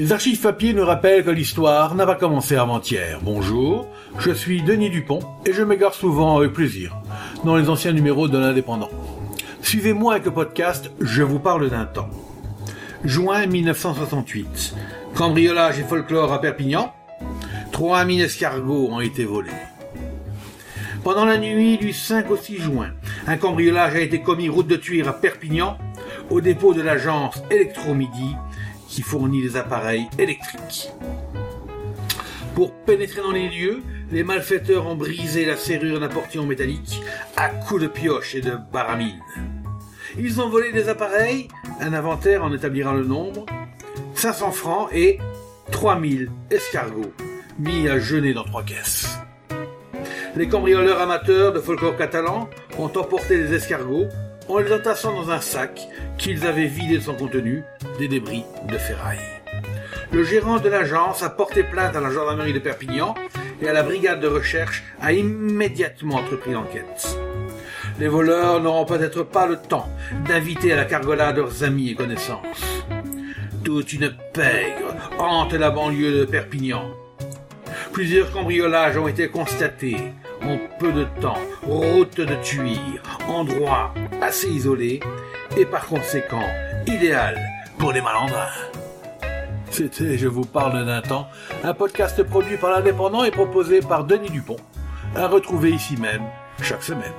Les archives papier nous rappellent que l'histoire n'a pas commencé avant-hier. Bonjour, je suis Denis Dupont et je m'égare souvent avec plaisir dans les anciens numéros de l'Indépendant. Suivez-moi avec le podcast Je vous parle d'un temps. Juin 1968. Cambriolage et folklore à Perpignan. 3000 escargots ont été volés. Pendant la nuit du 5 au 6 juin, un cambriolage a été commis route de Tuire à Perpignan, au dépôt de l'agence Electromidi qui fournit des appareils électriques. Pour pénétrer dans les lieux, les malfaiteurs ont brisé la serrure d'un portillon métallique à coups de pioche et de baramine. Ils ont volé des appareils, un inventaire en établira le nombre, 500 francs et 3000 escargots mis à jeûner dans trois caisses. Les cambrioleurs amateurs de folklore catalan ont emporté les escargots en les entassant dans un sac qu'ils avaient vidé de son contenu, des débris de ferraille. Le gérant de l'agence a porté plainte à la gendarmerie de Perpignan et à la brigade de recherche a immédiatement entrepris l'enquête. Les voleurs n'auront peut-être pas le temps d'inviter à la cargolade leurs amis et connaissances. Toute une pègre hante la banlieue de Perpignan. Plusieurs cambriolages ont été constatés en peu de temps, route de Tuire, endroit assez isolé et par conséquent idéal pour les malandrins. C'était Je vous parle d'un temps, un podcast produit par l'Indépendant et proposé par Denis Dupont, à retrouver ici même chaque semaine.